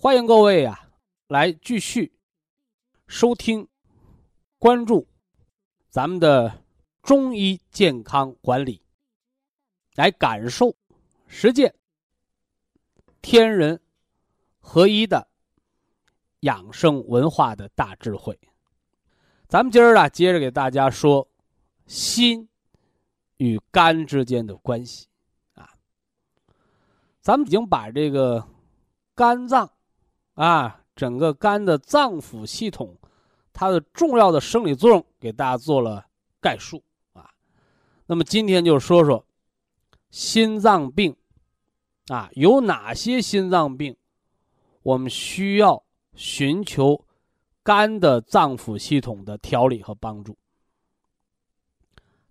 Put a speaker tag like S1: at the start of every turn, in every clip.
S1: 欢迎各位呀，来继续收听、关注咱们的中医健康管理，来感受、实践天人合一的养生文化的大智慧。咱们今儿啊，接着给大家说心与肝之间的关系啊。咱们已经把这个肝脏。啊，整个肝的脏腑系统，它的重要的生理作用给大家做了概述啊。那么今天就说说心脏病啊，有哪些心脏病，我们需要寻求肝的脏腑系统的调理和帮助。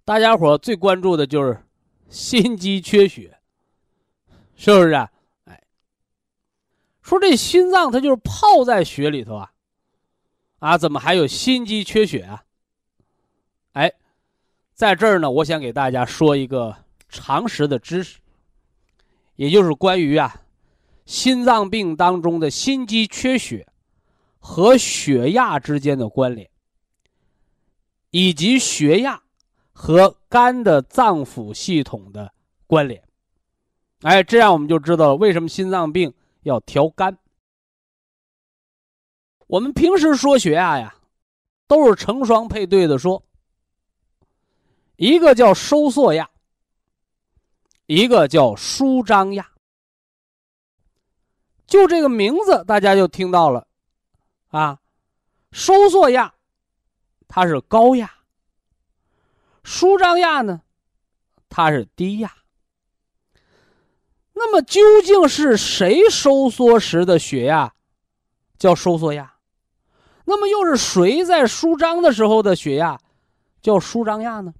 S1: 大家伙最关注的就是心肌缺血，是不是啊？说这心脏它就是泡在血里头啊，啊，怎么还有心肌缺血啊？哎，在这儿呢，我想给大家说一个常识的知识，也就是关于啊，心脏病当中的心肌缺血和血压之间的关联，以及血压和肝的脏腑系统的关联。哎，这样我们就知道了为什么心脏病。要调肝。我们平时说血压呀，都是成双配对的说。一个叫收缩压，一个叫舒张压。就这个名字，大家就听到了，啊，收缩压，它是高压；舒张压呢，它是低压。那么究竟是谁收缩时的血压叫收缩压？那么又是谁在舒张的时候的血压叫舒张压呢？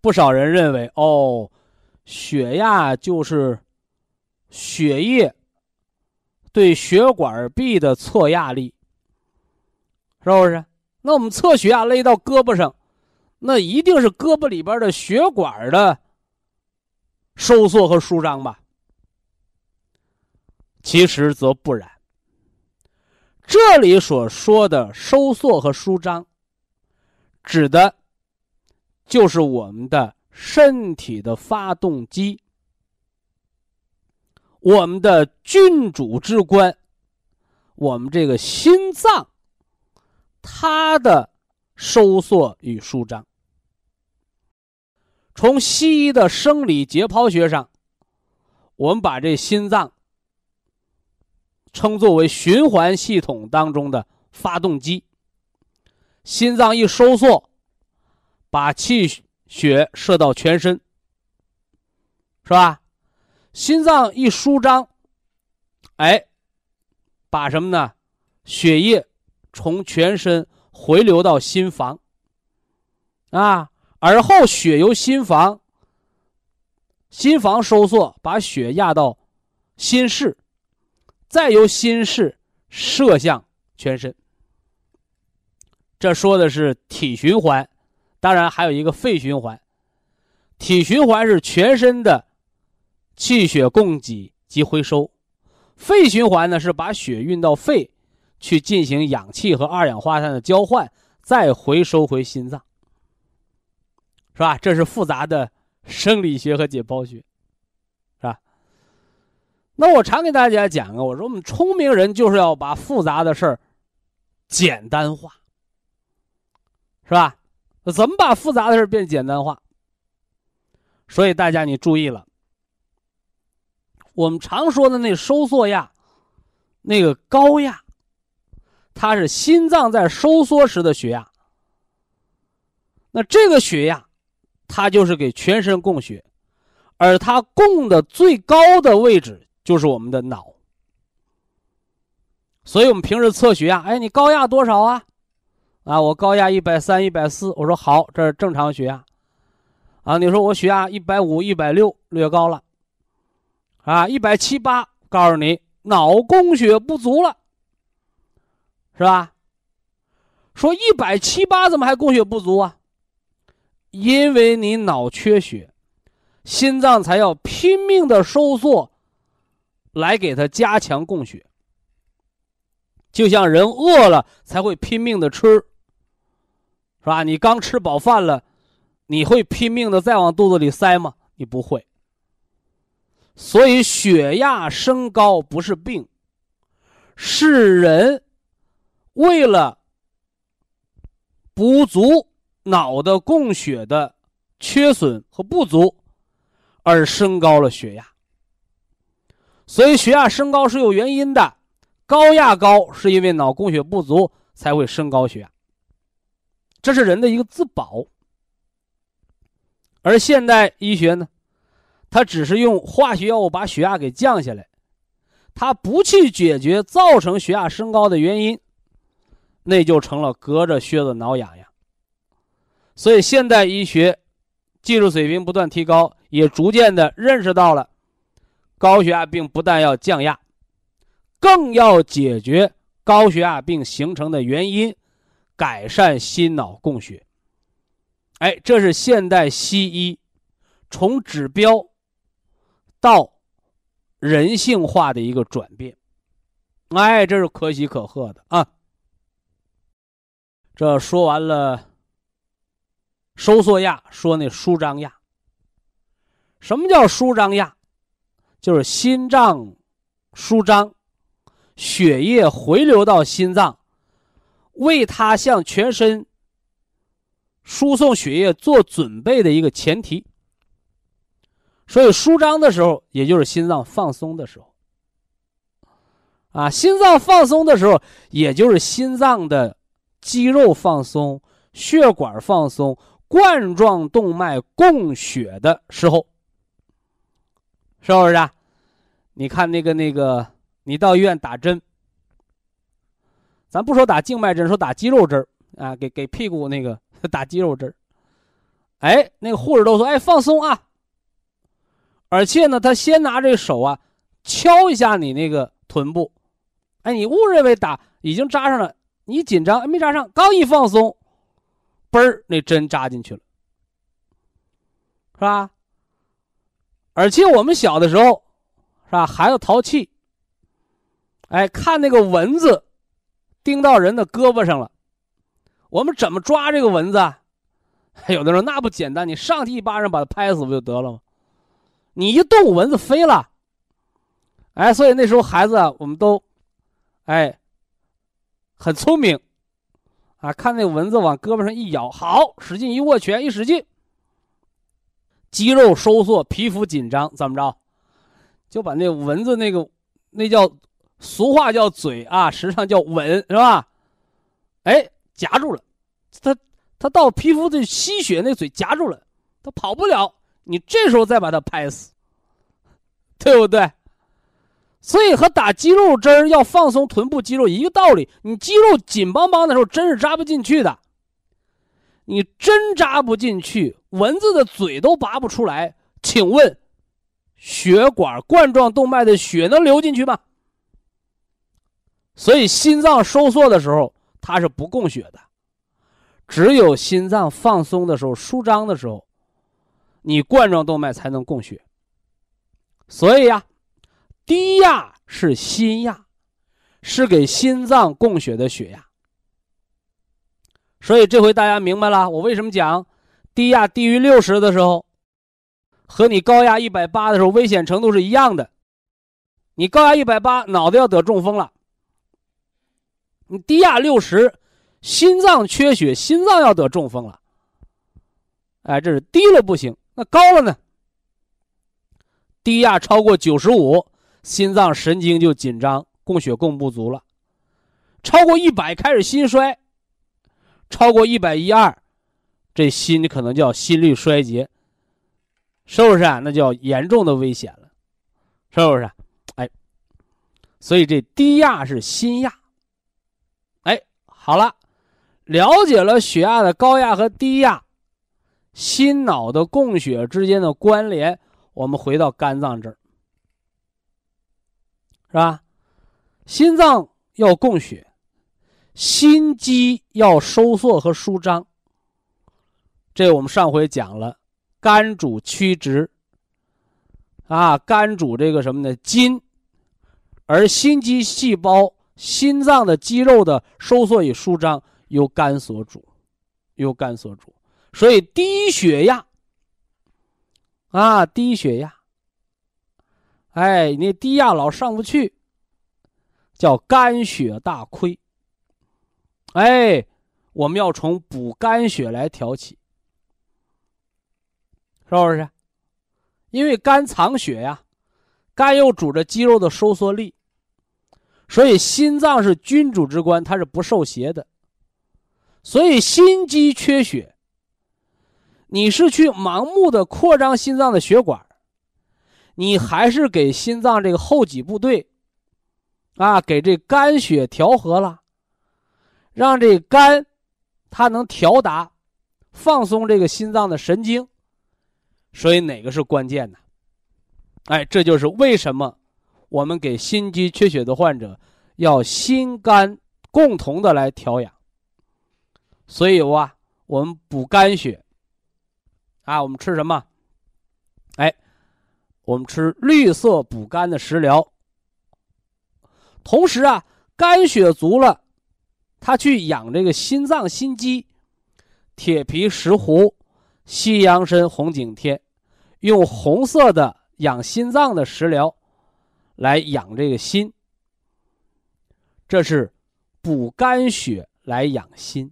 S1: 不少人认为，哦，血压就是血液对血管壁的测压力，是不是？那我们测血压勒到胳膊上，那一定是胳膊里边的血管的。收缩和舒张吧，其实则不然。这里所说的收缩和舒张，指的，就是我们的身体的发动机，我们的君主之官，我们这个心脏，它的收缩与舒张。从西医的生理解剖学上，我们把这心脏称作为循环系统当中的发动机。心脏一收缩，把气血射到全身，是吧？心脏一舒张，哎，把什么呢？血液从全身回流到心房，啊。而后血由心房，心房收缩，把血压到心室，再由心室射向全身。这说的是体循环，当然还有一个肺循环。体循环是全身的气血供给及回收，肺循环呢是把血运到肺去进行氧气和二氧化碳的交换，再回收回心脏。是吧？这是复杂的生理学和解剖学，是吧？那我常给大家讲啊，我说我们聪明人就是要把复杂的事儿简单化，是吧？怎么把复杂的事变简单化？所以大家你注意了，我们常说的那收缩压，那个高压，它是心脏在收缩时的血压。那这个血压，它就是给全身供血，而它供的最高的位置就是我们的脑。所以我们平时测血压，哎，你高压多少啊？啊，我高压一百三、一百四。我说好，这是正常血压。啊，你说我血压一百五、一百六，略高了。啊，一百七八，告诉你脑供血不足了，是吧？说一百七八怎么还供血不足啊？因为你脑缺血，心脏才要拼命的收缩，来给它加强供血。就像人饿了才会拼命的吃，是吧？你刚吃饱饭了，你会拼命的再往肚子里塞吗？你不会。所以血压升高不是病，是人为了补足。脑的供血的缺损和不足，而升高了血压。所以血压升高是有原因的，高压高是因为脑供血不足才会升高血压。这是人的一个自保。而现代医学呢，它只是用化学药物把血压给降下来，它不去解决造成血压升高的原因，那就成了隔着靴子挠痒痒。所以，现代医学技术水平不断提高，也逐渐的认识到了高血压病不但要降压，更要解决高血压病形成的原因，改善心脑供血。哎，这是现代西医从指标到人性化的一个转变。哎，这是可喜可贺的啊！这说完了。收缩压说那舒张压。什么叫舒张压？就是心脏舒张，血液回流到心脏，为它向全身输送血液做准备的一个前提。所以舒张的时候，也就是心脏放松的时候。啊，心脏放松的时候，也就是心脏的肌肉放松、血管放松。冠状动脉供血的时候，是不是？啊？你看那个那个，你到医院打针，咱不说打静脉针，说打肌肉针啊，给给屁股那个打肌肉针哎，那个护士都说：“哎，放松啊。”而且呢，他先拿这手啊，敲一下你那个臀部，哎，你误认为打已经扎上了，你紧张没扎上，刚一放松。嘣儿，那针扎进去了，是吧？而且我们小的时候，是吧？孩子淘气，哎，看那个蚊子叮到人的胳膊上了，我们怎么抓这个蚊子？有的时候那不简单，你上去一巴掌把它拍死不就得了吗？你一动，蚊子飞了。哎，所以那时候孩子我们都，哎，很聪明。啊，看那蚊子往胳膊上一咬，好，使劲一握拳，一使劲，肌肉收缩，皮肤紧张，怎么着，就把那蚊子那个，那叫俗话叫嘴啊，实际上叫吻，是吧？哎，夹住了，它它到皮肤的吸血，那嘴夹住了，它跑不了。你这时候再把它拍死，对不对？所以和打肌肉针要放松臀部肌肉一个道理，你肌肉紧邦邦的时候，针是扎不进去的。你针扎不进去，蚊子的嘴都拔不出来，请问，血管冠状动脉的血能流进去吗？所以心脏收缩的时候，它是不供血的，只有心脏放松的时候、舒张的时候，你冠状动脉才能供血。所以呀。低压是心压，是给心脏供血的血压。所以这回大家明白了，我为什么讲低压低于六十的时候，和你高压一百八的时候危险程度是一样的。你高压一百八，脑袋要得中风了。你低压六十，心脏缺血，心脏要得中风了。哎，这是低了不行，那高了呢？低压超过九十五，心脏神经就紧张，供血供不足了。超过一百开始心衰，超过一百一二，这心可能叫心律衰竭，是不是啊？那叫严重的危险了，是不是？哎，所以这低压是心压。哎，好了，了解了血压的高压和低压，心脑的供血之间的关联，我们回到肝脏这儿，是吧？心脏要供血。心肌要收缩和舒张，这我们上回讲了，肝主曲直，啊，肝主这个什么呢？筋，而心肌细胞、心脏的肌肉的收缩与舒张由肝所主，由肝所主。所以低血压，啊，低血压，哎，你低压老上不去，叫肝血大亏。哎，我们要从补肝血来调起，是不是？因为肝藏血呀，肝又主着肌肉的收缩力，所以心脏是君主之官，它是不受邪的。所以心肌缺血，你是去盲目的扩张心脏的血管，你还是给心脏这个后脊部队，啊，给这肝血调和了。让这肝，它能调达、放松这个心脏的神经，所以哪个是关键呢？哎，这就是为什么我们给心肌缺血的患者要心肝共同的来调养。所以哇，我们补肝血啊，我们吃什么？哎，我们吃绿色补肝的食疗。同时啊，肝血足了。他去养这个心脏心肌，铁皮石斛、西洋参、红景天，用红色的养心脏的食疗来养这个心。这是补肝血来养心，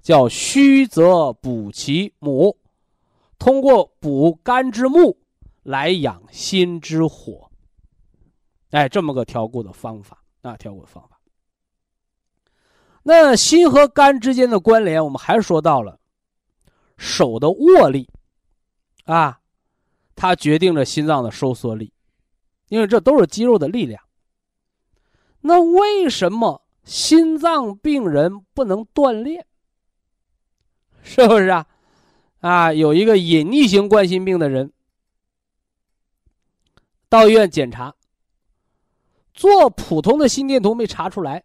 S1: 叫虚则补其母，通过补肝之木来养心之火。哎，这么个调固的方法啊，调固方法。那心和肝之间的关联，我们还说到了手的握力，啊，它决定着心脏的收缩力，因为这都是肌肉的力量。那为什么心脏病人不能锻炼？是不是啊？啊，有一个隐匿型冠心病的人到医院检查，做普通的心电图没查出来。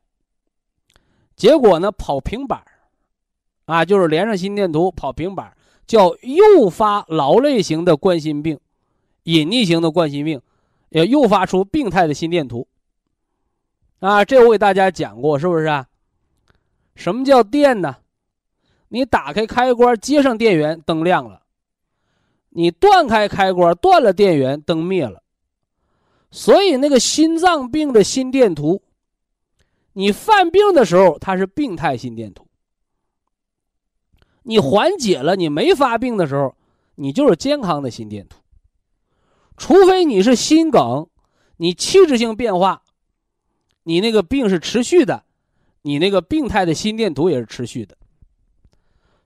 S1: 结果呢，跑平板啊，就是连上心电图跑平板叫诱发劳累型的冠心病，隐匿型的冠心病，也诱发出病态的心电图。啊，这我给大家讲过，是不是啊？什么叫电呢？你打开开关接上电源，灯亮了；你断开开关断了电源，灯灭了。所以那个心脏病的心电图。你犯病的时候，它是病态心电图；你缓解了，你没发病的时候，你就是健康的心电图。除非你是心梗，你器质性变化，你那个病是持续的，你那个病态的心电图也是持续的。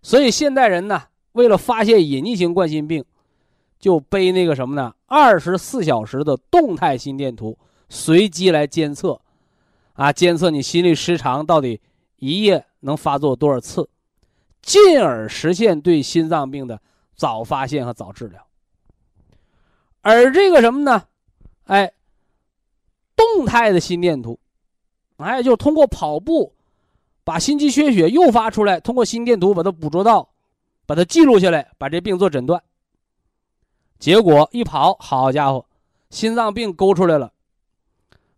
S1: 所以现代人呢，为了发现隐匿性冠心病，就背那个什么呢？二十四小时的动态心电图，随机来监测。啊，监测你心律失常到底一夜能发作多少次，进而实现对心脏病的早发现和早治疗。而这个什么呢？哎，动态的心电图，哎，就通过跑步把心肌缺血诱发出来，通过心电图把它捕捉到，把它记录下来，把这病做诊断。结果一跑，好家伙，心脏病勾出来了，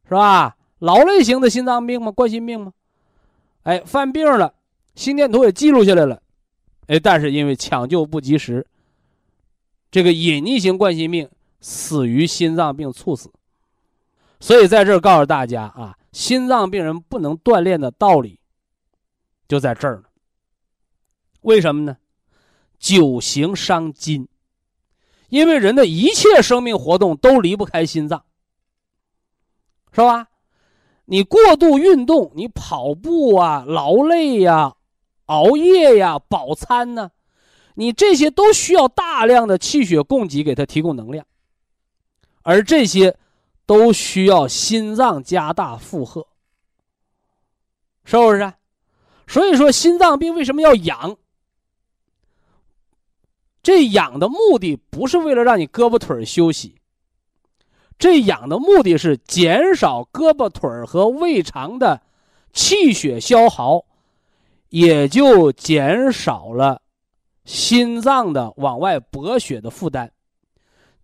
S1: 是吧？劳累型的心脏病吗？冠心病吗？哎，犯病了，心电图也记录下来了，哎，但是因为抢救不及时，这个隐匿型冠心病死于心脏病猝死。所以在这儿告诉大家啊，心脏病人不能锻炼的道理就在这儿呢。为什么呢？久行伤筋，因为人的一切生命活动都离不开心脏，是吧？你过度运动，你跑步啊、劳累呀、熬夜呀、饱餐呢，你这些都需要大量的气血供给，给它提供能量，而这些都需要心脏加大负荷，是不是？所以说，心脏病为什么要养？这养的目的不是为了让你胳膊腿休息。这养的目的是减少胳膊腿和胃肠的气血消耗，也就减少了心脏的往外博血的负担。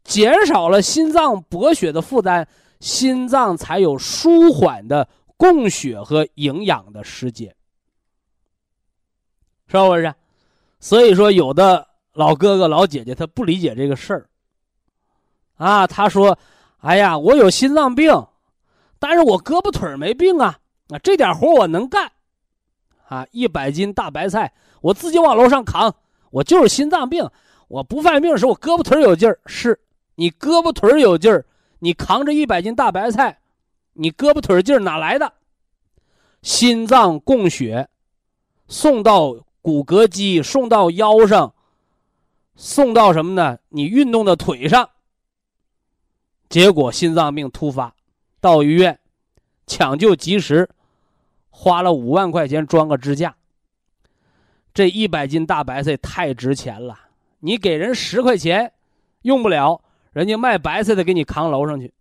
S1: 减少了心脏博血的负担，心脏才有舒缓的供血和营养的时间，是不是？所以说，有的老哥哥、老姐姐他不理解这个事儿啊，他说。哎呀，我有心脏病，但是我胳膊腿没病啊！啊，这点活我能干，啊，一百斤大白菜我自己往楼上扛，我就是心脏病，我不犯病的时候我胳膊腿有劲儿。是你胳膊腿有劲儿，你扛着一百斤大白菜，你胳膊腿劲儿哪来的？心脏供血，送到骨骼肌，送到腰上，送到什么呢？你运动的腿上。结果心脏病突发，到医院抢救及时，花了五万块钱装个支架。这一百斤大白菜太值钱了，你给人十块钱用不了，人家卖白菜的给你扛楼上去，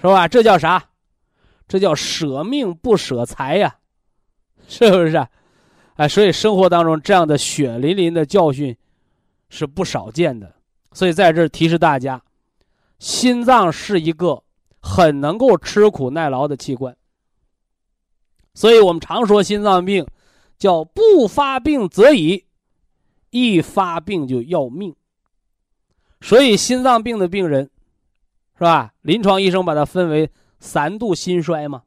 S1: 是吧？这叫啥？这叫舍命不舍财呀，是不是？哎，所以生活当中这样的血淋淋的教训是不少见的，所以在这提示大家。心脏是一个很能够吃苦耐劳的器官，所以我们常说心脏病叫不发病则已，一发病就要命。所以心脏病的病人，是吧？临床医生把它分为三度心衰嘛。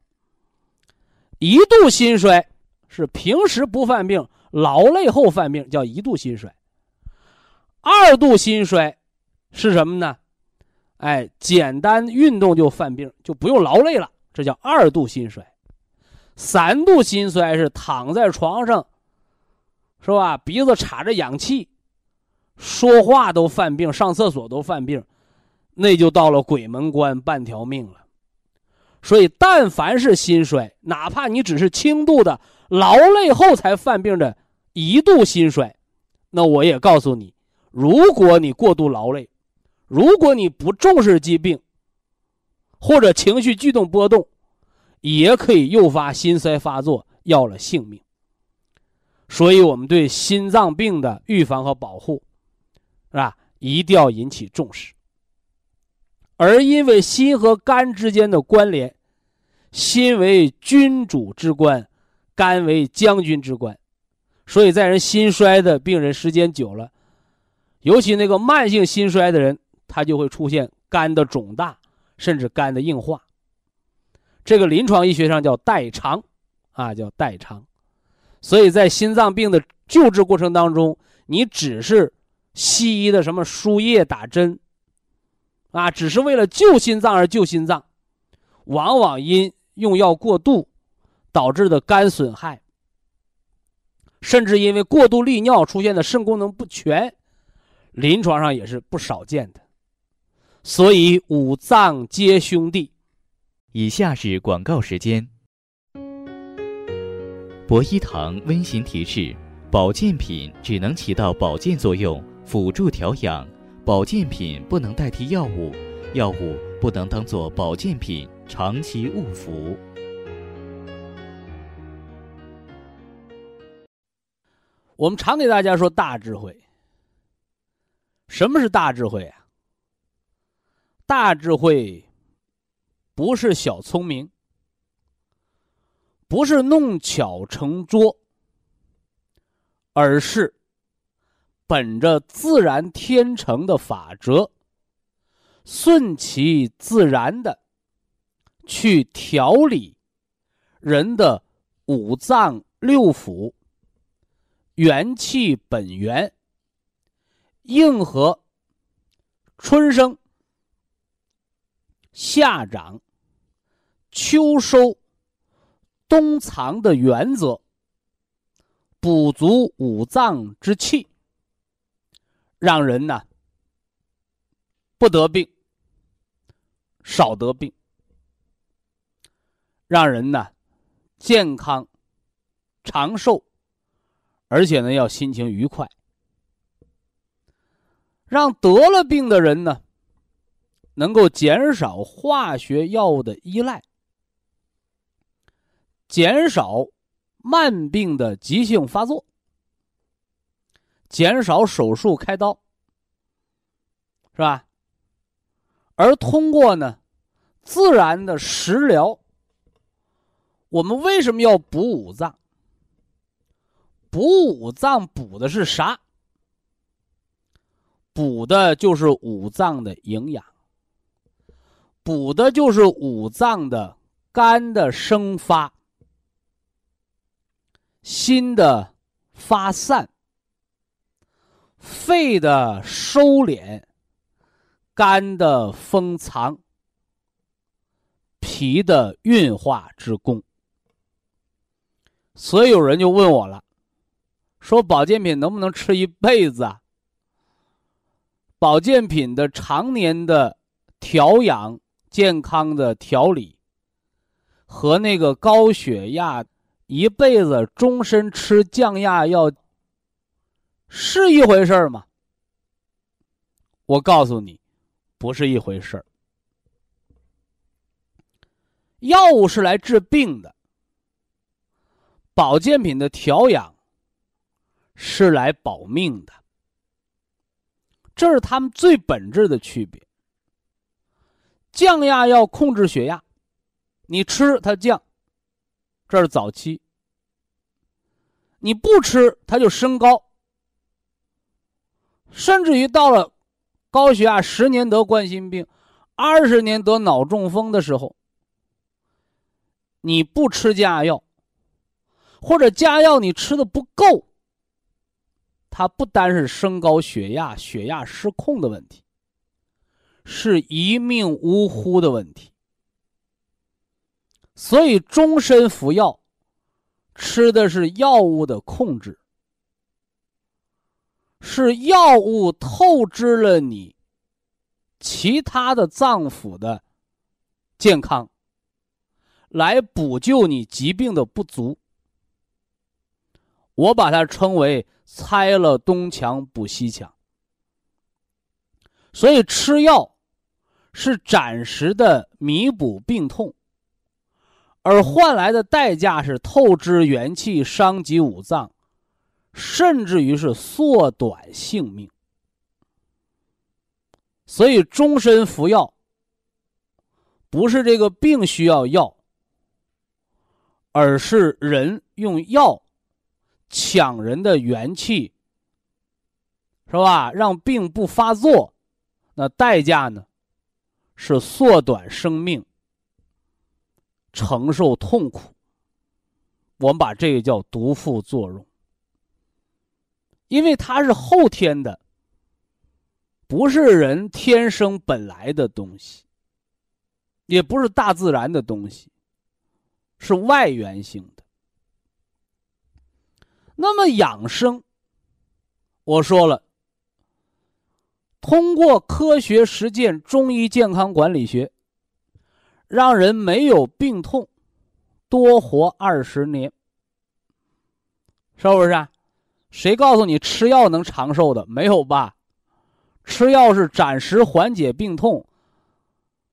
S1: 一度心衰是平时不犯病，劳累后犯病，叫一度心衰。二度心衰是什么呢？哎，简单运动就犯病，就不用劳累了，这叫二度心衰。三度心衰是躺在床上，是吧？鼻子插着氧气，说话都犯病，上厕所都犯病，那就到了鬼门关半条命了。所以，但凡是心衰，哪怕你只是轻度的劳累后才犯病的一度心衰，那我也告诉你，如果你过度劳累。如果你不重视疾病，或者情绪剧动波动，也可以诱发心衰发作，要了性命。所以，我们对心脏病的预防和保护，是吧？一定要引起重视。而因为心和肝之间的关联，心为君主之官，肝为将军之官，所以在人心衰的病人时间久了，尤其那个慢性心衰的人。他就会出现肝的肿大，甚至肝的硬化。这个临床医学上叫代偿，啊，叫代偿。所以在心脏病的救治过程当中，你只是西医的什么输液打针，啊，只是为了救心脏而救心脏，往往因用药过度导致的肝损害，甚至因为过度利尿出现的肾功能不全，临床上也是不少见的。所以五脏皆兄弟。
S2: 以下是广告时间。博一堂温馨提示：保健品只能起到保健作用，辅助调养；保健品不能代替药物，药物不能当做保健品长期误服。
S1: 我们常给大家说大智慧。什么是大智慧啊？大智慧不是小聪明，不是弄巧成拙，而是本着自然天成的法则，顺其自然的去调理人的五脏六腑、元气本源，应和春生、夏长、秋收、冬藏的原则，补足五脏之气，让人呢不得病，少得病。让人呢健康、长寿，而且呢要心情愉快，让得了病的人呢能够减少化学药物的依赖，减少慢病的急性发作，减少手术开刀，是吧？而通过呢自然的食疗。我们为什么要补五脏？补五脏补的是啥？补的就是五脏的营养，补的就是五脏的肝的生发、心的发散、肺的收敛、肝的封藏、脾的运化之功。所以有人就问我了，说保健品能不能吃一辈子啊？保健品的常年的调养、健康的调理，和那个高血压一辈子终身吃降压药是一回事吗？我告诉你，不是一回事药物是来治病的。保健品的调养是来保命的，这是他们最本质的区别。降压药控制血压，你吃它降，这是早期；你不吃它就升高，甚至于到了高血压十年得冠心病，二十年得脑中风的时候，你不吃降压药。或者加药你吃的不够，它不单是升高血压、血压失控的问题，是一命呜呼的问题。所以终身服药，吃的是药物的控制，是药物透支了你其他的脏腑的健康，来补救你疾病的不足。我把它称为“拆了东墙补西墙”，所以吃药是暂时的弥补病痛，而换来的代价是透支元气、伤及五脏，甚至于是缩短性命。所以终身服药，不是这个病需要药，而是人用药。抢人的元气，是吧？让病不发作，那代价呢？是缩短生命，承受痛苦。我们把这个叫毒副作用，因为它是后天的，不是人天生本来的东西，也不是大自然的东西，是外源性的。那么养生，我说了，通过科学实践中医健康管理学，让人没有病痛，多活二十年，是不是？谁告诉你吃药能长寿的？没有吧？吃药是暂时缓解病痛，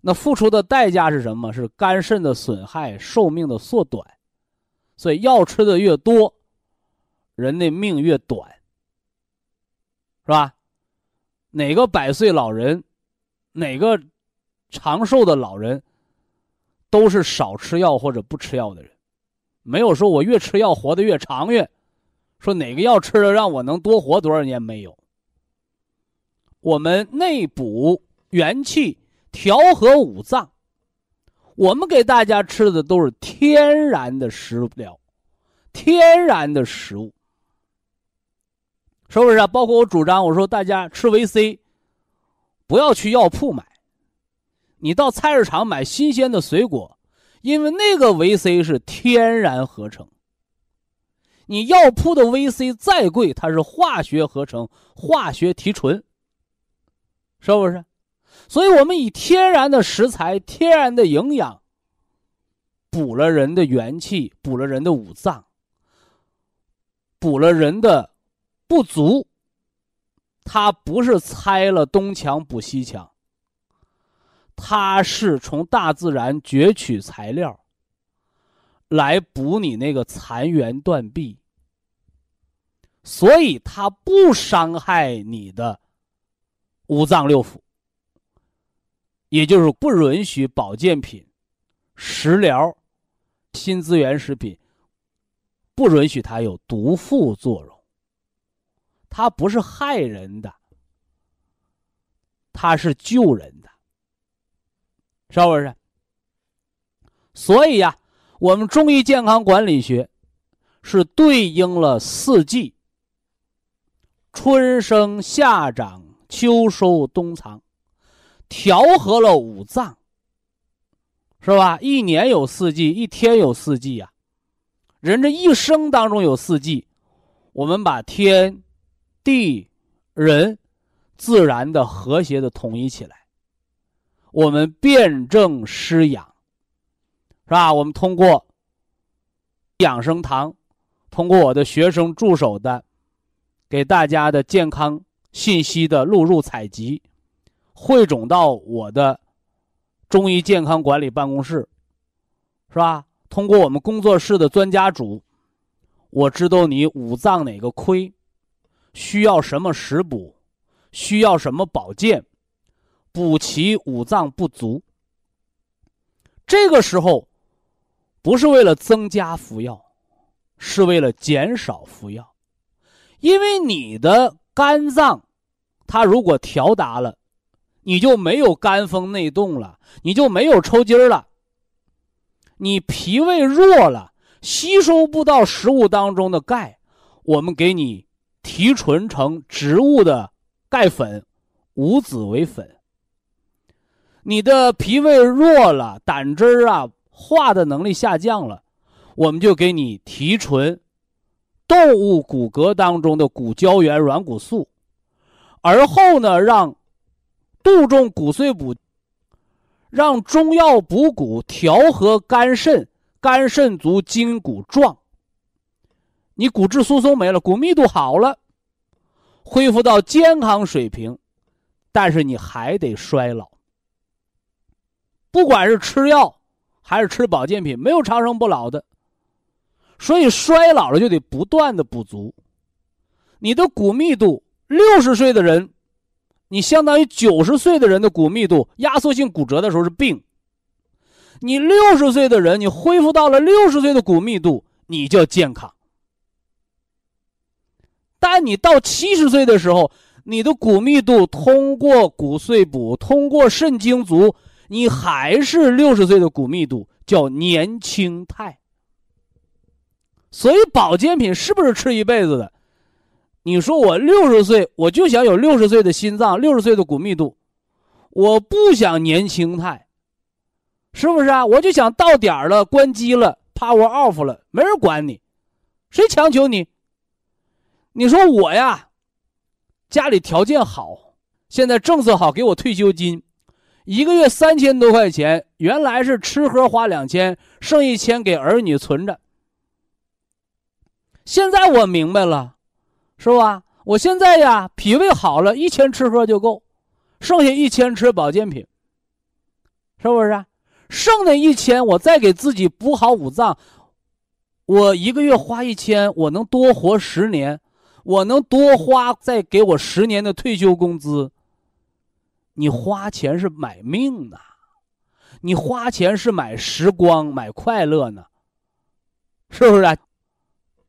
S1: 那付出的代价是什么？是肝肾的损害，寿命的缩短。所以药吃的越多。人的命越短，是吧？哪个百岁老人，哪个长寿的老人，都是少吃药或者不吃药的人。没有说我越吃药活得越长远，说哪个药吃了让我能多活多少年没有。我们内补元气，调和五脏，我们给大家吃的都是天然的食疗，天然的食物，是不是啊？包括我主张，我说大家吃维 C，不要去药铺买，你到菜市场买新鲜的水果，因为那个维 C 是天然合成。你药铺的维 C 再贵，它是化学合成、化学提纯，是不是？所以，我们以天然的食材、天然的营养，补了人的元气，补了人的五脏，补了人的不足。它不是拆了东墙补西墙，它是从大自然攫取材料，来补你那个残垣断壁。所以，它不伤害你的五脏六腑。也就是不允许保健品、食疗、新资源食品，不允许它有毒副作用。它不是害人的，它是救人的，是不是？所以呀，我们中医健康管理学是对应了四季：春生、夏长、秋收、冬藏。调和了五脏，是吧？一年有四季，一天有四季呀。人这一生当中有四季，我们把天、地、人、自然的和谐的统一起来，我们辩证施养，是吧？我们通过养生堂，通过我的学生助手的给大家的健康信息的录入采集。汇总到我的中医健康管理办公室，是吧？通过我们工作室的专家组，我知道你五脏哪个亏，需要什么食补，需要什么保健，补齐五脏不足。这个时候，不是为了增加服药，是为了减少服药，因为你的肝脏，它如果调达了。你就没有肝风内动了，你就没有抽筋儿了。你脾胃弱了，吸收不到食物当中的钙，我们给你提纯成植物的钙粉，五子为粉。你的脾胃弱了，胆汁儿啊化的能力下降了，我们就给你提纯动物骨骼当中的骨胶原软骨素，而后呢让。杜仲骨碎补，让中药补骨，调和肝肾，肝肾足，筋骨壮。你骨质疏松没了，骨密度好了，恢复到健康水平，但是你还得衰老。不管是吃药还是吃保健品，没有长生不老的。所以衰老了就得不断的补足。你的骨密度，六十岁的人。你相当于九十岁的人的骨密度压缩性骨折的时候是病，你六十岁的人，你恢复到了六十岁的骨密度，你叫健康。但你到七十岁的时候，你的骨密度通过骨碎补，通过肾精足，你还是六十岁的骨密度，叫年轻态。所以保健品是不是吃一辈子的？你说我六十岁，我就想有六十岁的心脏，六十岁的骨密度，我不想年轻态，是不是啊？我就想到点了，关机了，power off 了，没人管你，谁强求你？你说我呀，家里条件好，现在政策好，给我退休金，一个月三千多块钱，原来是吃喝花两千，剩一千给儿女存着。现在我明白了。是吧？我现在呀，脾胃好了，一千吃喝就够，剩下一千吃保健品，是不是？剩那一千，我再给自己补好五脏，我一个月花一千，我能多活十年，我能多花再给我十年的退休工资。你花钱是买命呐，你花钱是买时光、买快乐呢，是不是啊？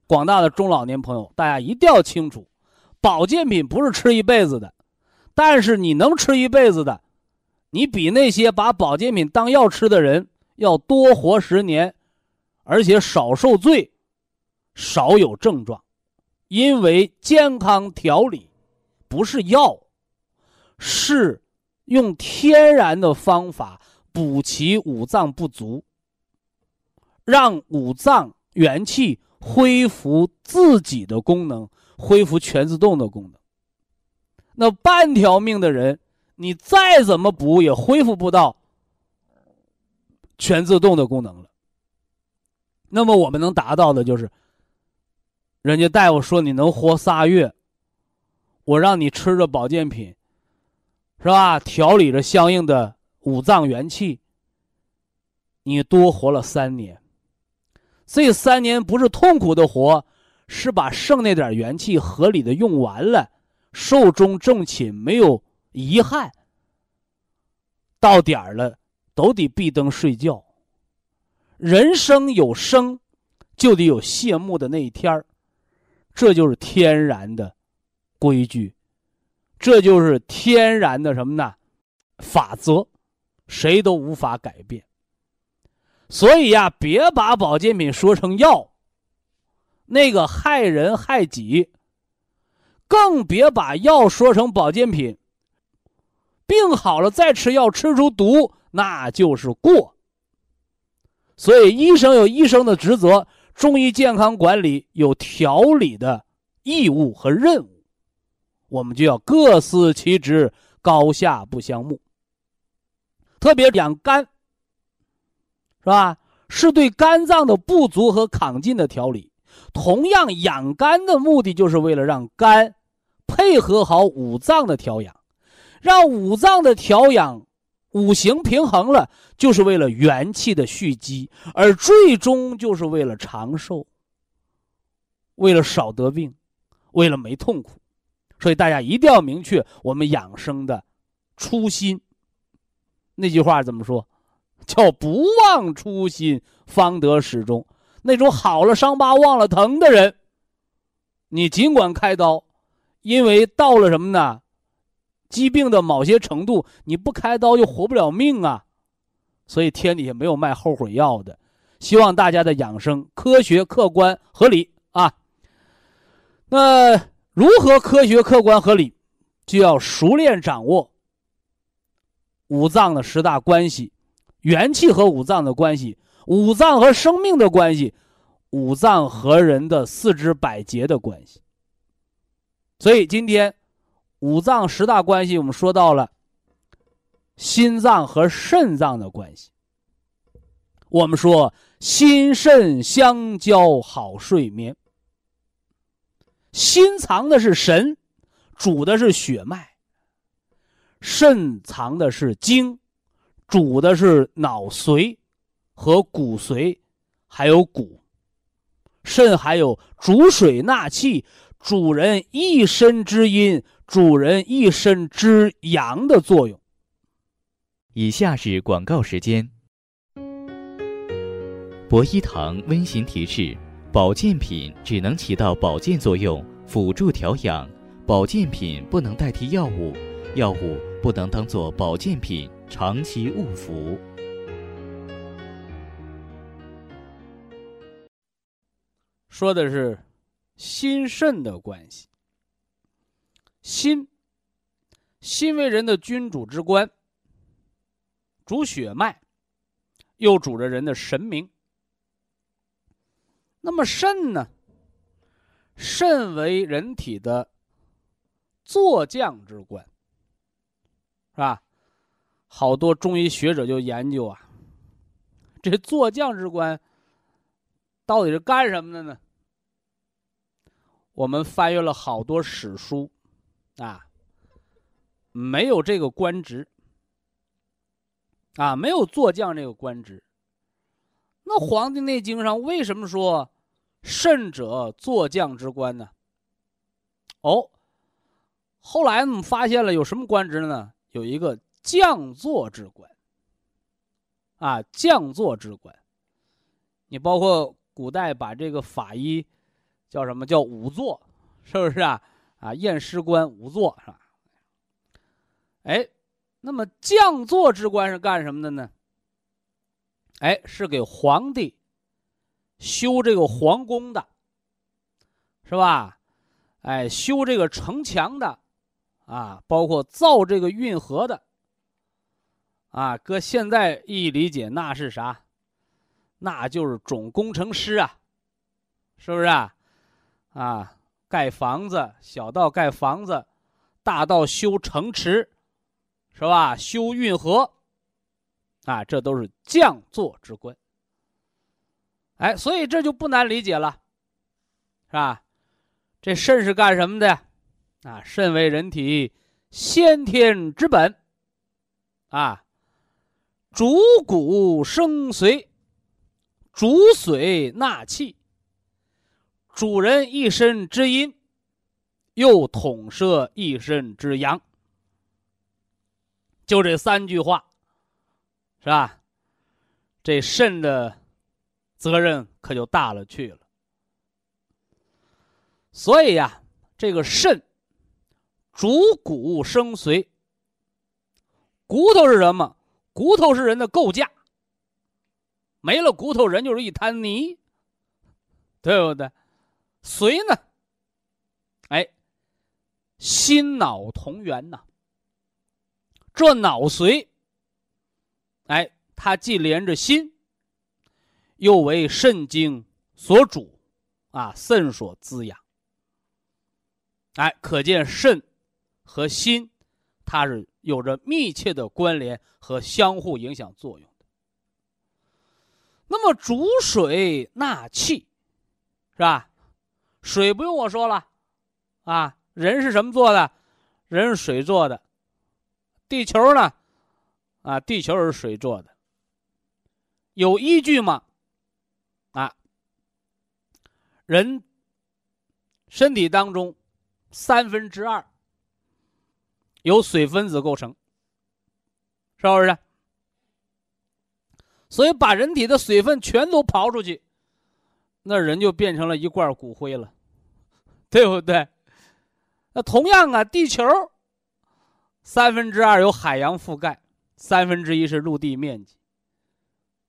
S1: 广大的中老年朋友，大家一定要清楚，保健品不是吃一辈子的，但是你能吃一辈子的，你比那些把保健品当药吃的人要多活十年，而且少受罪，少有症状，因为健康调理不是药，是用天然的方法补齐五脏不足，让五脏元气恢复自己的功能，恢复全自动的功能。那半条命的人，你再怎么补也恢复不到全自动的功能了。那么我们能达到的就是，人家大夫说你能活仨月，我让你吃着保健品，是吧？调理着相应的五脏元气，你多活了三年。这三年不是痛苦的活，是把剩那点元气合理的用完了。寿终正寝，没有遗憾。到点儿了，都得闭灯睡觉。人生有生，就得有谢幕的那一天儿，这就是天然的规矩，这就是天然的什么呢？法则，谁都无法改变。所以呀，别把保健品说成药，那个害人害己。更别把药说成保健品。病好了再吃药，吃出毒那就是过。所以医生有医生的职责，中医健康管理有调理的义务和任务，我们就要各司其职，高下不相慕。特别养肝，是吧？是对肝脏的不足和亢进的调理。同样，养肝的目的就是为了让肝。配合好五脏的调养，让五脏的调养、五行平衡了，就是为了元气的蓄积，而最终就是为了长寿，为了少得病，为了没痛苦。所以大家一定要明确我们养生的初心。那句话怎么说？叫“不忘初心，方得始终”。那种好了伤疤忘了疼的人，你尽管开刀。因为到了什么呢？疾病的某些程度，你不开刀又活不了命啊！所以天底下没有卖后悔药的。希望大家的养生科学、客观、合理啊。那如何科学、客观、合理？就要熟练掌握五脏的十大关系，元气和五脏的关系，五脏和生命的关系，五脏和人的四肢百节的关系。所以今天，五脏十大关系，我们说到了心脏和肾脏的关系。我们说心肾相交好睡眠。心藏的是神，主的是血脉；肾藏的是精，主的是脑髓和骨髓，还有骨。肾还有主水纳气。主人一身之阴，主人一身之阳的作用。
S2: 以下是广告时间。博一堂温馨提示：保健品只能起到保健作用，辅助调养；保健品不能代替药物，药物不能当做保健品长期误服。
S1: 说的是。心肾的关系，心，心为人的君主之官，主血脉，又主着人的神明。那么肾呢？肾为人体的坐将之官，是吧？好多中医学者就研究啊，这坐将之官到底是干什么的呢？我们翻阅了好多史书，啊，没有这个官职，啊，没有坐将这个官职。那《黄帝内经》上为什么说肾者坐将之官呢？哦，后来我们发现了有什么官职呢？有一个将坐之官，啊，将坐之官。你包括古代把这个法医。叫什么叫仵作，是不是啊？啊，验尸官仵作是吧？哎，那么将座之官是干什么的呢？哎，是给皇帝修这个皇宫的，是吧？哎，修这个城墙的，啊，包括造这个运河的，啊，搁现在一理解，那是啥？那就是总工程师啊，是不是啊？啊，盖房子，小到盖房子，大到修城池，是吧？修运河。啊，这都是将作之官。哎，所以这就不难理解了，是吧？这肾是干什么的？啊，肾为人体先天之本，啊，主骨生髓，主髓纳气，主人一身之阴，又统摄一身之阳。就这三句话。是吧？这肾的责任可就大了去了。所以呀，这个肾主骨生髓。骨头是什么？骨头是人的构架。没了骨头，人就是一滩泥，对不对？髓呢？哎，心脑同源呐。这脑髓。哎，它既连着心，又为肾经所主，啊，肾所滋养。哎，可见肾和心，它是有着密切的关联和相互影响作用的。那么主水纳气，是吧？水不用我说了，啊，人是什么做的？人是水做的，地球呢？啊，地球是水做的，有依据吗？啊，人身体当中三分之二由水分子构成，是不是？所以把人体的水分全都刨出去，那人就变成了一罐骨灰了，对不对？那同样啊，地球三分之二由海洋覆盖。三分之一是陆地面积，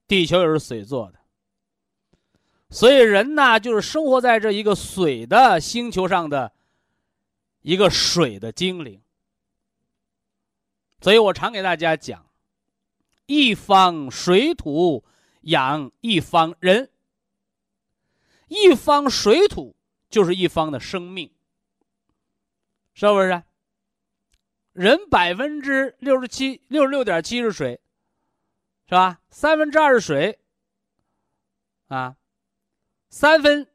S1: 地球也是水做的，所以人呢，就是生活在这一个水的星球上的一个水的精灵。所以我常给大家讲：一方水土养一方人，一方水土就是一方的生命，是不是？人百分之六十七、六十六点七是水，是吧？三分之二是水，啊，三分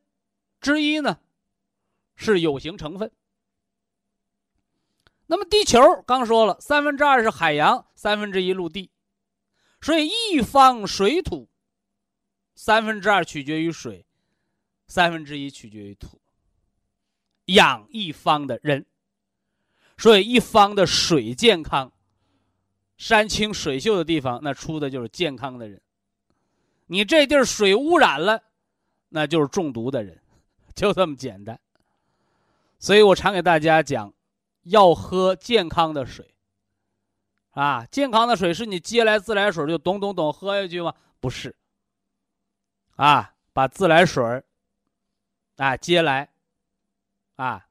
S1: 之一呢是有形成分。那么地球刚说了，三分之二是海洋，三分之一陆地，所以一方水土，三分之二取决于水，三分之一取决于土，养一方的人。所以，一方的水健康、山清水秀的地方，那出的就是健康的人。你这地儿水污染了，那就是中毒的人，就这么简单。所以我常给大家讲，要喝健康的水。啊，健康的水是你接来自来水就咚咚咚喝下去吗？不是。啊，把自来水啊接来，啊，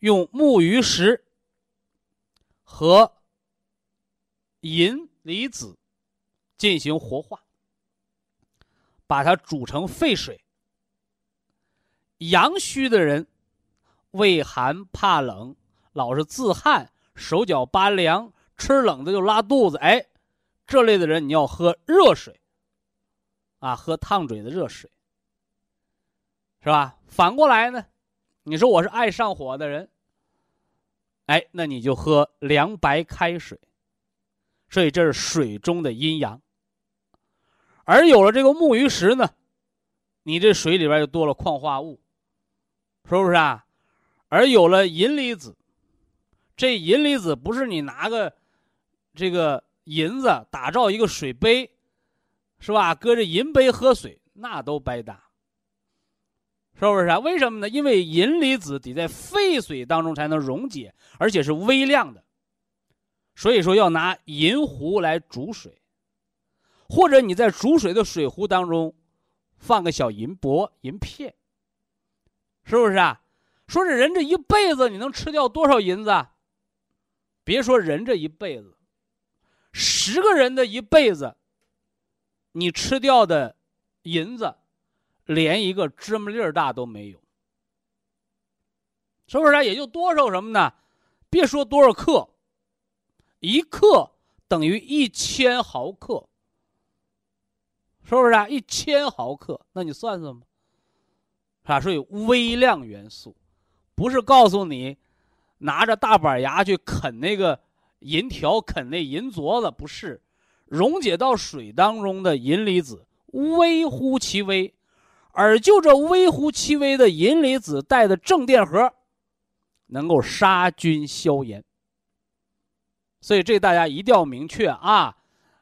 S1: 用木鱼石。和银离子进行活化，把它煮成沸水。阳虚的人，畏寒怕冷，老是自汗，手脚发凉，吃冷的就拉肚子。哎，这类的人你要喝热水，啊，喝烫嘴的热水，是吧？反过来呢，你说我是爱上火的人。哎，那你就喝凉白开水，所以这是水中的阴阳。而有了这个木鱼石呢，你这水里边就多了矿化物，是不是啊？而有了银离子，这银离子不是你拿个这个银子打造一个水杯，是吧？搁着银杯喝水，那都白搭。是不是啊？为什么呢？因为银离子得在沸水当中才能溶解，而且是微量的，所以说要拿银壶来煮水。或者你在煮水的水壶当中放个小银箔、银片，是不是啊？说这人这一辈子你能吃掉多少银子？别说人这一辈子，十个人的一辈子，你吃掉的银子，连一个芝麻粒儿大都没有，是不是？也就多少什么呢？别说多少克，一克等于一千毫克，是不是啊？一千毫克，那你算算吧，是吧？所以微量元素，不是告诉你拿着大板牙去啃那个银条、啃那银镯子，不是。溶解到水当中的银离子微乎其微，而就这微乎其微的银离子带的正电荷。能够杀菌消炎，所以这大家一定要明确啊！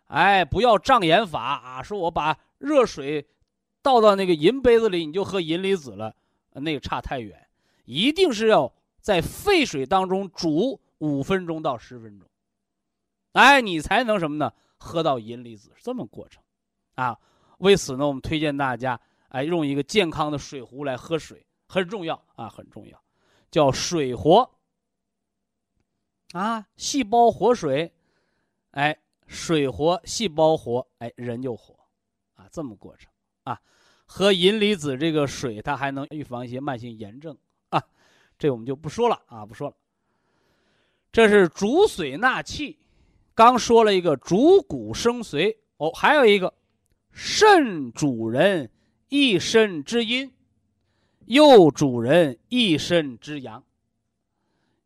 S1: 哎，不要障眼法啊！说我把热水倒到那个银杯子里，你就喝银离子了，那个差太远。一定是要在沸水当中煮五分钟到十分钟，哎，你才能什么呢？喝到银离子是这么过程啊！为此呢，我们推荐大家哎，用一个健康的水壶来喝水，很重要啊，很重要。叫水活啊，细胞活水，哎，水活，细胞活，哎，人就活，啊，这么过程啊。喝银离子这个水，它还能预防一些慢性炎症啊，这我们就不说了啊，不说了。这是主水纳气，刚说了一个主骨生髓哦，还有一个肾主人一身之阴。又主人一身之阳。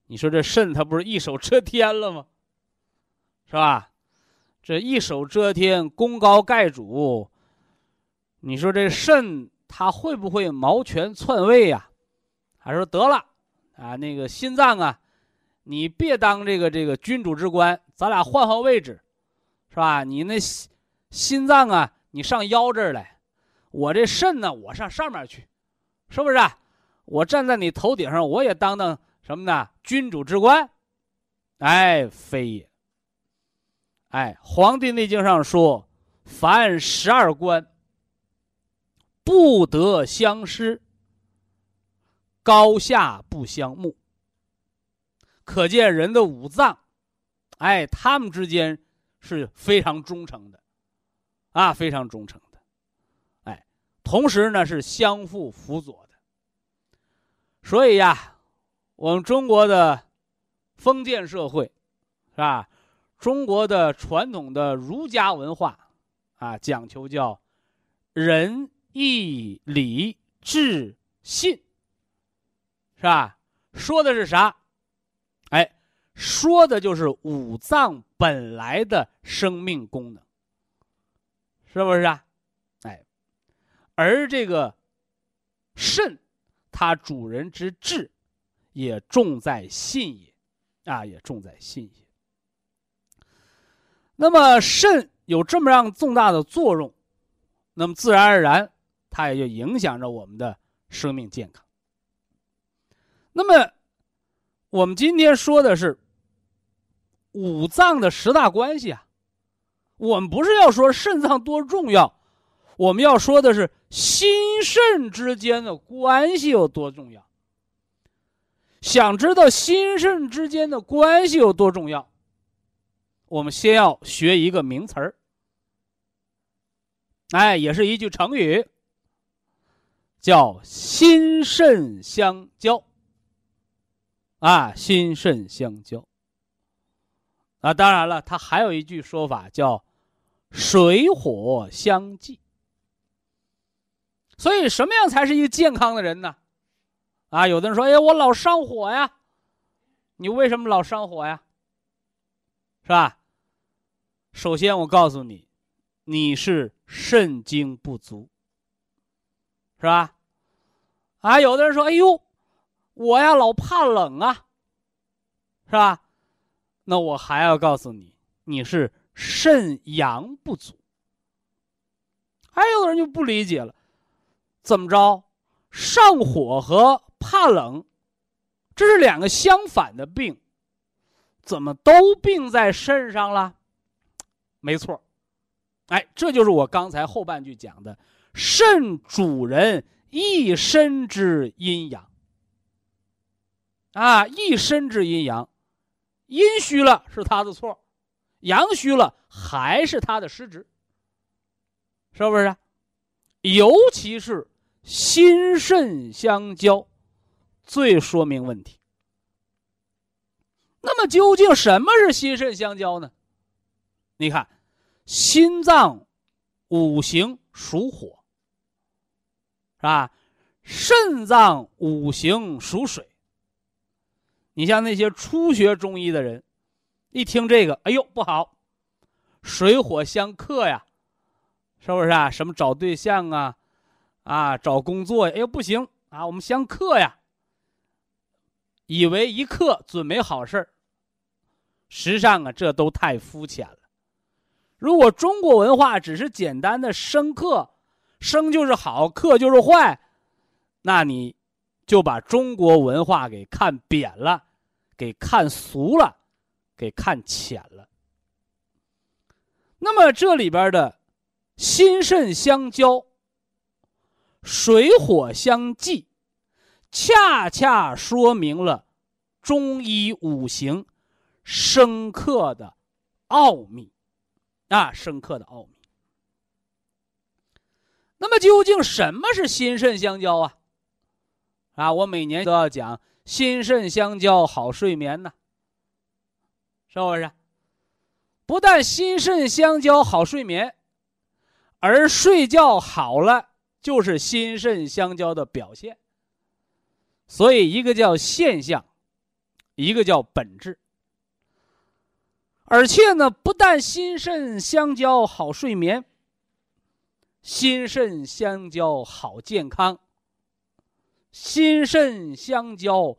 S1: 你说这肾它不是一手遮天了吗？是吧？这一手遮天，功高盖主。你说这肾它会不会毛权篡位呀？还说得了啊，那个心脏啊，你别当这个这个君主之官，咱俩换换位置，是吧？你那心心脏啊，你上腰这儿来，我这肾呢，我上上面去。是不是？啊？我站在你头顶上，我也当当什么呢？君主之官？哎，非也。哎，《黄帝内经》上说：“凡十二官，不得相失，高下不相慕。”可见人的五脏，哎，他们之间是非常忠诚的，啊，非常忠诚。同时呢，是相互辅佐的。所以呀，我们中国的封建社会，是吧？中国的传统的儒家文化，啊，讲求叫仁义礼智信，是吧？说的是啥？哎，说的就是五脏本来的生命功能，是不是啊？而这个肾，它主人之志，也重在信也，啊，也重在信也。那么肾有这么样重大的作用，那么自然而然，它也就影响着我们的生命健康。那么我们今天说的是五脏的十大关系啊，我们不是要说肾脏多重要。我们要说的是心肾之间的关系有多重要。想知道心肾之间的关系有多重要，我们先要学一个名词儿，哎，也是一句成语，叫心肾相交。啊，心肾相交。啊，当然了，它还有一句说法叫水火相济。所以，什么样才是一个健康的人呢？啊，有的人说：“哎，我老上火呀。”你为什么老上火呀？是吧？首先，我告诉你，你是肾精不足，是吧？啊，有的人说：“哎呦，我呀老怕冷啊，是吧？”那我还要告诉你，你是肾阳不足。还有的人就不理解了。怎么着？上火和怕冷，这是两个相反的病，怎么都病在肾上了？没错，哎，这就是我刚才后半句讲的，肾主人一身之阴阳。啊，一身之阴阳，阴虚了是他的错，阳虚了还是他的失职，是不是？尤其是心肾相交，最说明问题。那么究竟什么是心肾相交呢？你看，心脏五行属火，是吧？肾脏五行属水。你像那些初学中医的人，一听这个，哎呦不好，水火相克呀，是不是啊？什么找对象啊，啊找工作呀，哎呦不行啊，我们相克呀。以为一克准没好事儿实际上啊，这都太肤浅了。如果中国文化只是简单的生克，生就是好，克就是坏，那你。就把中国文化给看扁了，给看俗了，给看浅了。那么这里边的心肾相交、水火相济，恰恰说明了中医五行深刻的奥秘啊，深刻的奥秘。那么究竟什么是心肾相交啊？啊，我每年都要讲心肾相交好睡眠呢，是不是？不但心肾相交好睡眠，而睡觉好了就是心肾相交的表现。所以，一个叫现象，一个叫本质。而且呢，不但心肾相交好睡眠，心肾相交好健康。心肾相交，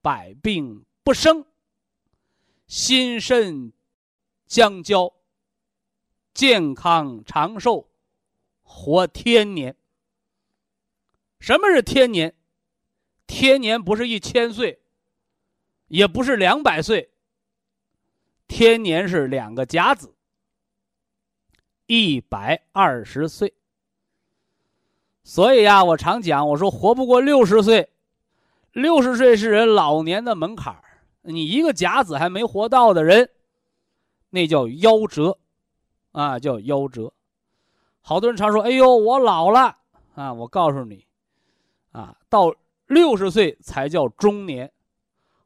S1: 百病不生；心肾相交，健康长寿，活天年。什么是天年？天年不是一千岁，也不是两百岁，天年是两个甲子，一百二十岁。所以呀，我常讲，我说活不过六十岁，六十岁是人老年的门槛你一个甲子还没活到的人，那叫夭折，啊，叫夭折。好多人常说：“哎呦，我老了啊！”我告诉你，啊，到六十岁才叫中年，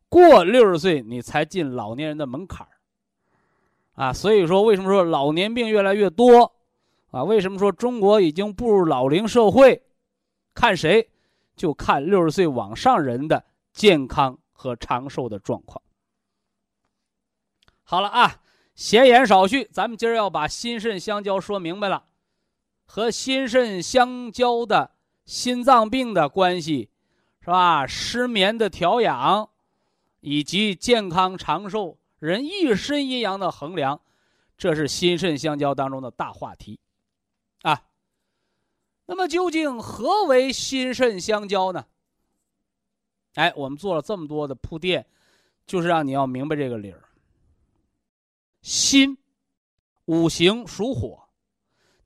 S1: 过六十岁你才进老年人的门槛啊。所以说，为什么说老年病越来越多？啊，为什么说中国已经步入老龄社会？看谁，就看六十岁往上人的健康和长寿的状况。好了啊，闲言少叙，咱们今儿要把心肾相交说明白了，和心肾相交的心脏病的关系，是吧？失眠的调养，以及健康长寿，人一身阴阳的衡量，这是心肾相交当中的大话题。啊，那么究竟何为心肾相交呢？哎，我们做了这么多的铺垫，就是让你要明白这个理儿。心，五行属火，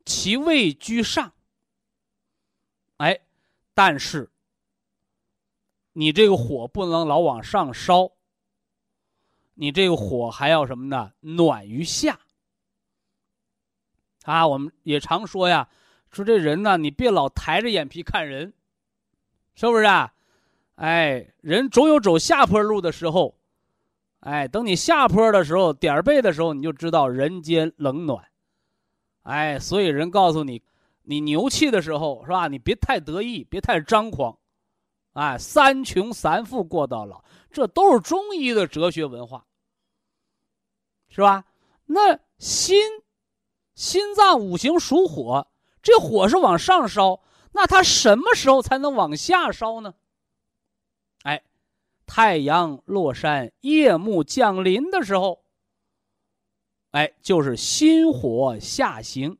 S1: 其位居上。哎，但是你这个火不能老往上烧，你这个火还要什么呢？暖于下。啊，我们也常说呀，说这人呢，你别老抬着眼皮看人，是不是啊？哎，人总有走下坡路的时候，哎，等你下坡的时候，点背的时候，你就知道人间冷暖。哎，所以人告诉你，你牛气的时候是吧？你别太得意，别太张狂。哎，三穷三富过到老，这都是中医的哲学文化，是吧？那心。心脏五行属火，这火是往上烧，那它什么时候才能往下烧呢？哎，太阳落山、夜幕降临的时候，哎，就是心火下行，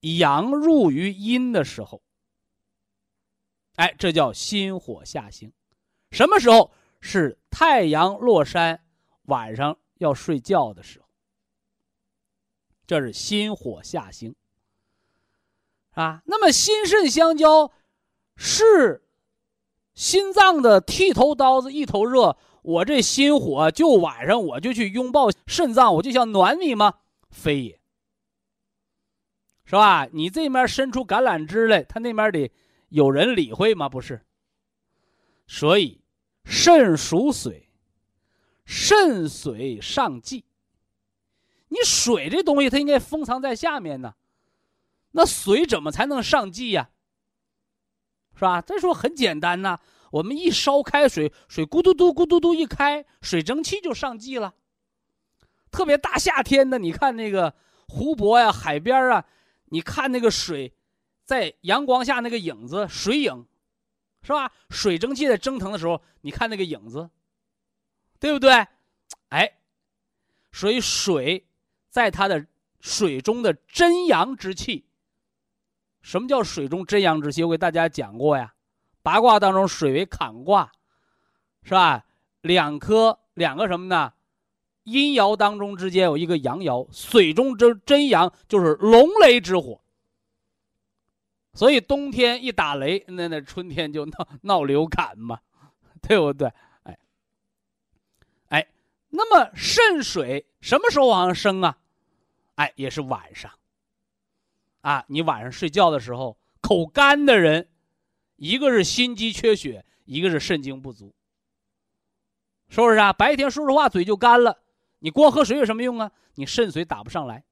S1: 阳入于阴的时候，哎，这叫心火下行。什么时候是太阳落山，晚上要睡觉的时候。这是心火下行啊。那么心肾相交是心脏的剃头刀子一头热，我这心火就晚上我就去拥抱肾脏，我就想暖你吗？非也，是吧？你这面伸出橄榄枝来，他那面得有人理会吗？不是。所以肾属水，肾水上济。你水这东西，它应该封藏在下面呢，那水怎么才能上济呀？是吧？这说很简单呐，我们一烧开水，水咕嘟嘟咕嘟嘟一开，水蒸气就上济了。特别大夏天的，你看那个湖泊呀、海边啊，你看那个水在阳光下那个影子，水影，是吧？水蒸气在蒸腾的时候，你看那个影子，对不对？哎，所以水。在它的水中的真阳之气，什么叫水中真阳之气？我给大家讲过呀，八卦当中水为坎卦，是吧？两颗两个什么呢？阴爻当中之间有一个阳爻，水中真真阳就是龙雷之火，所以冬天一打雷，那那春天就闹闹流感嘛，对不对？哎，哎，那么肾水什么时候往上升啊？哎，也是晚上，啊，你晚上睡觉的时候口干的人，一个是心肌缺血，一个是肾精不足，是不是啊？白天说实话嘴就干了，你光喝水有什么用啊？你肾水打不上来。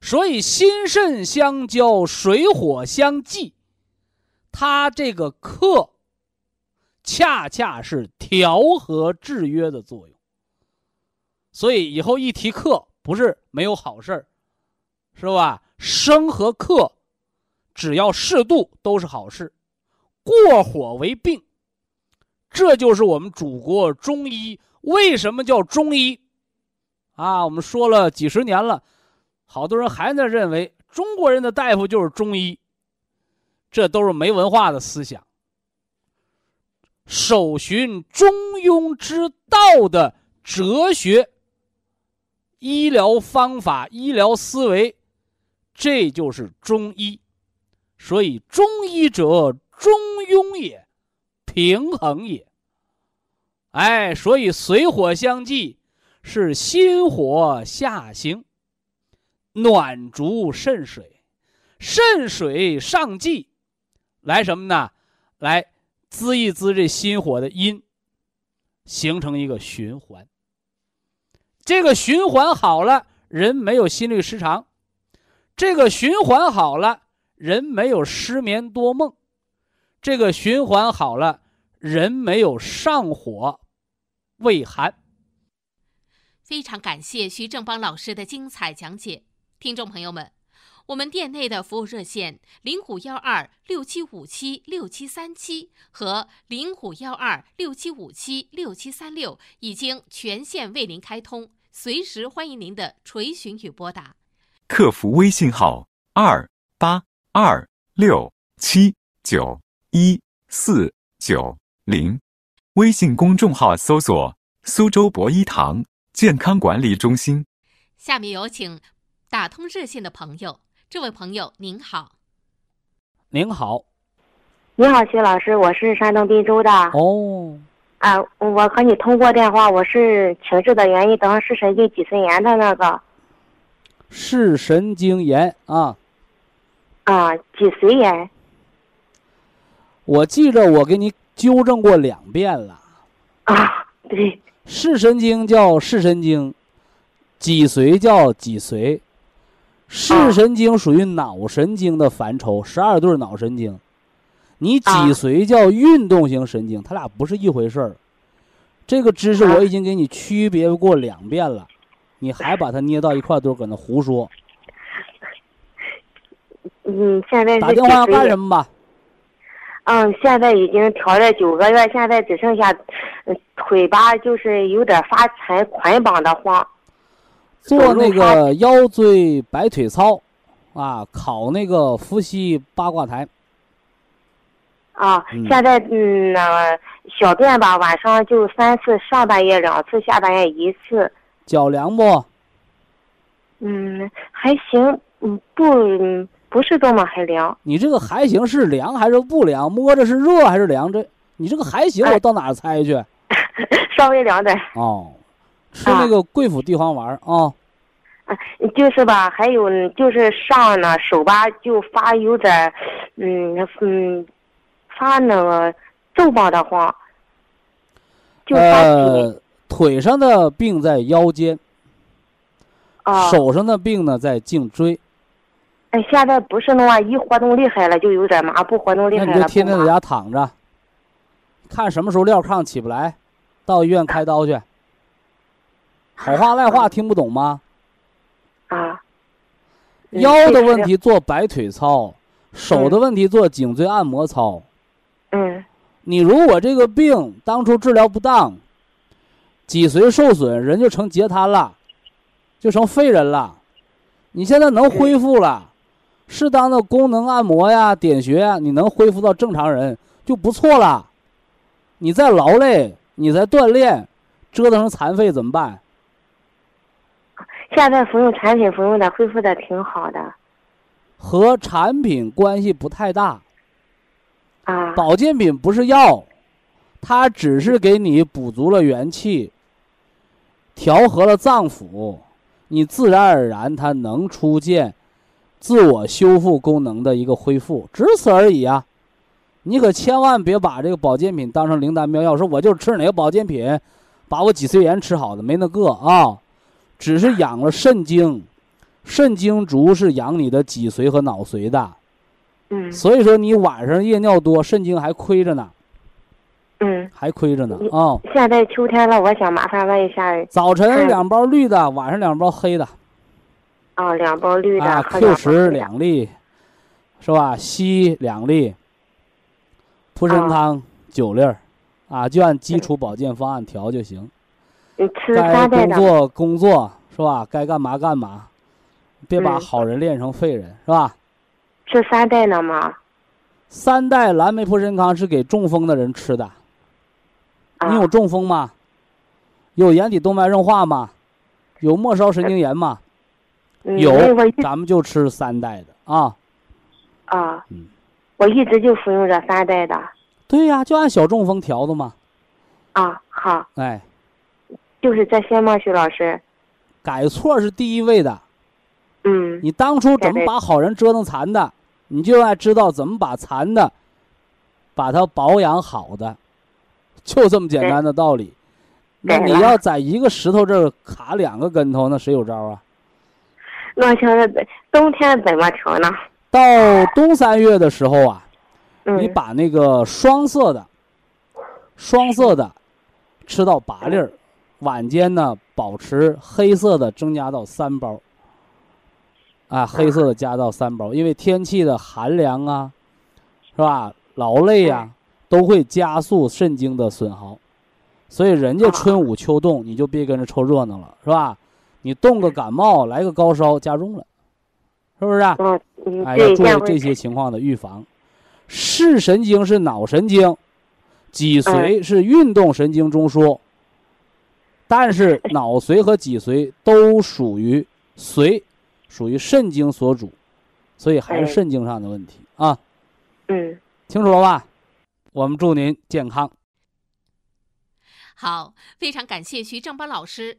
S1: 所以心肾相交，水火相济，它这个克，恰恰是调和制约的作用。所以以后一提克。不是没有好事儿，是吧？生和克，只要适度都是好事。过火为病，这就是我们祖国中医为什么叫中医啊？我们说了几十年了，好多人还在认为中国人的大夫就是中医，这都是没文化的思想。守寻中庸之道的哲学。医疗方法、医疗思维，这就是中医。所以，中医者，中庸也，平衡也。哎，所以水火相济，是心火下行，暖足肾水，肾水上济，来什么呢？来滋一滋这心火的阴，形成一个循环。这个循环好了，人没有心律失常；这个循环好了，人没有失眠多梦；这个循环好了，人没有上火、胃寒。
S3: 非常感谢徐正邦老师的精彩讲解，听众朋友们，我们店内的服务热线零五幺二六七五七六七三七和零五幺二六七五七六七三六已经全线为您开通。随时欢迎您的垂询与拨打，
S4: 客服微信号二八二六七九一四九零，微信公众号搜索“苏州博一堂健康管理中心”。
S3: 下面有请打通热线的朋友，这位朋友您好，
S1: 您好，
S5: 你好，徐老师，我是山东滨州的
S1: 哦。
S5: 啊，我和你通过电话，我是情志的原因，等视神经脊髓炎的那个。
S1: 视神经炎啊。
S5: 啊，脊髓炎。
S1: 我记着，我给你纠正过两遍了。
S5: 啊，对。
S1: 视神经叫视神经，脊髓叫脊髓。视神经属于脑神经的范畴，十二对脑神经。你脊髓叫运动型神经，它俩不是一回事儿。这个知识我已经给你区别过两遍了，你还把它捏到一块堆搁那胡说。
S5: 嗯，现在
S1: 打电话干什么吧？
S5: 嗯，现在已经调了九个月，现在只剩下腿吧，就是有点发沉，捆绑的慌。
S1: 做那个腰椎摆腿操，啊，考那个伏羲八卦台。
S5: 啊，现在嗯，那小便吧，晚上就三次，上半夜两次，下半夜一次。
S1: 脚凉不？
S5: 嗯，还行，嗯，不，嗯不是多么还凉。
S1: 你这个还行是凉还是不凉？摸着是热还是凉？这你这个还行，
S5: 哎
S1: 我到哪儿猜去？
S5: 稍微凉点儿。
S1: 哦，吃那个桂附地黄丸儿啊。
S5: 啊，就是吧，还有就是上呢手吧就发有点，嗯嗯，发那个皱巴的慌，就
S1: 呃，腿上的病在腰间，
S5: 啊。
S1: 手上的病呢在颈椎。
S5: 哎，现在不是那么一活动厉害了就有点麻，不活动厉害了那
S1: 你就天天在家躺着，看什么时候撂炕起不来，到医院开刀去。好话赖话听不懂吗？
S5: 啊。嗯
S1: 腰的问。题做摆腿操，手的问题做颈椎按摩操。
S5: 嗯
S1: 你如果这个病当初治疗不当，脊髓受损，人就成截瘫了，就成废人了。你现在能恢复了，适当的功能按摩呀、点穴呀，你能恢复到正常人就不错了。你再劳累，你再锻炼，折腾成残废怎么办？
S5: 现在服用产品服用的恢复的挺好的
S1: 和产品关系不太大。
S5: 啊。
S1: 保健品不是药，它只是给你补足了元气，调和了脏腑，你自然而然它能出现自我修复功能的一个恢复，只此而已啊！你可千万别把这个保健品当成灵丹妙药，说我就吃哪个保健品，把我脊髓炎吃好的，没那个啊，只是养了肾精，肾精足是养你的脊髓和脑髓的。
S5: 嗯
S1: 所以说你晚上夜尿多，肾精还亏着呢，
S5: 嗯。
S1: 还亏着呢啊、
S5: 现在秋天了，我想麻烦问一下
S1: 早晨两包绿的，晚上两包黑的
S5: 啊，两包绿的
S1: 啊，Q 十
S5: 两
S1: 粒，是吧？硒两粒，蒲参汤九粒儿，啊，就按基础保健方案调就行。
S5: 你，吃
S1: 该
S5: 三代的
S1: 工作工作是吧？该干嘛干嘛，别把
S5: 嗯
S1: 好人练成废人是吧？
S5: 吃三代呢吗？
S1: 三代蓝莓蒲参康是给中风的人吃的。
S5: 啊、
S1: 你有中风吗？有眼底动脉硬化吗？有末梢神经炎吗？
S5: 嗯
S1: 有咱们就吃三代的啊。
S5: 啊，
S1: 嗯
S5: 我一直就服用这三代的
S1: 对呀、就按小中风调的嘛。
S5: 啊。好，
S1: 哎，
S5: 就是这些吗，徐老师？
S1: 改错是第一位的。
S5: 嗯
S1: 你当初怎么把好人折腾残的，你就爱知道怎么把残的，把它保养好的，就这么简单的道理。那你要在一个石头这儿卡两个跟头，那谁有招啊？
S5: 那现在冬天怎么调呢？
S1: 到冬三月的时候啊，
S5: 嗯，
S1: 你把那个双色的，双色的吃到八粒儿，晚间呢保持黑色的增加到三包。啊，黑色的加到三包，因为天气的寒凉啊，是吧？劳累呀、都会加速肾精的损耗，所以人家春捂秋冻，你就别跟着凑热闹了，是吧？你动个感冒，来个高烧加重了，是不是、啊？
S5: 嗯嗯，
S1: 哎，要注意这些情况的预防。视神经是脑神经，脊髓是运动神经中枢，但是 脑髓和脊髓都属于髓，属于肾经所主，所以还是
S5: 哎
S1: 肾经上的问题啊。
S5: 嗯，
S1: 清楚了吧？我们祝您健康。
S3: 好，非常感谢徐正邦老师，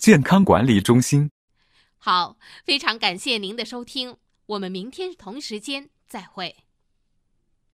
S4: 健康管理中心”。
S3: 好，非常感谢您的收听，我们明天同时间再会。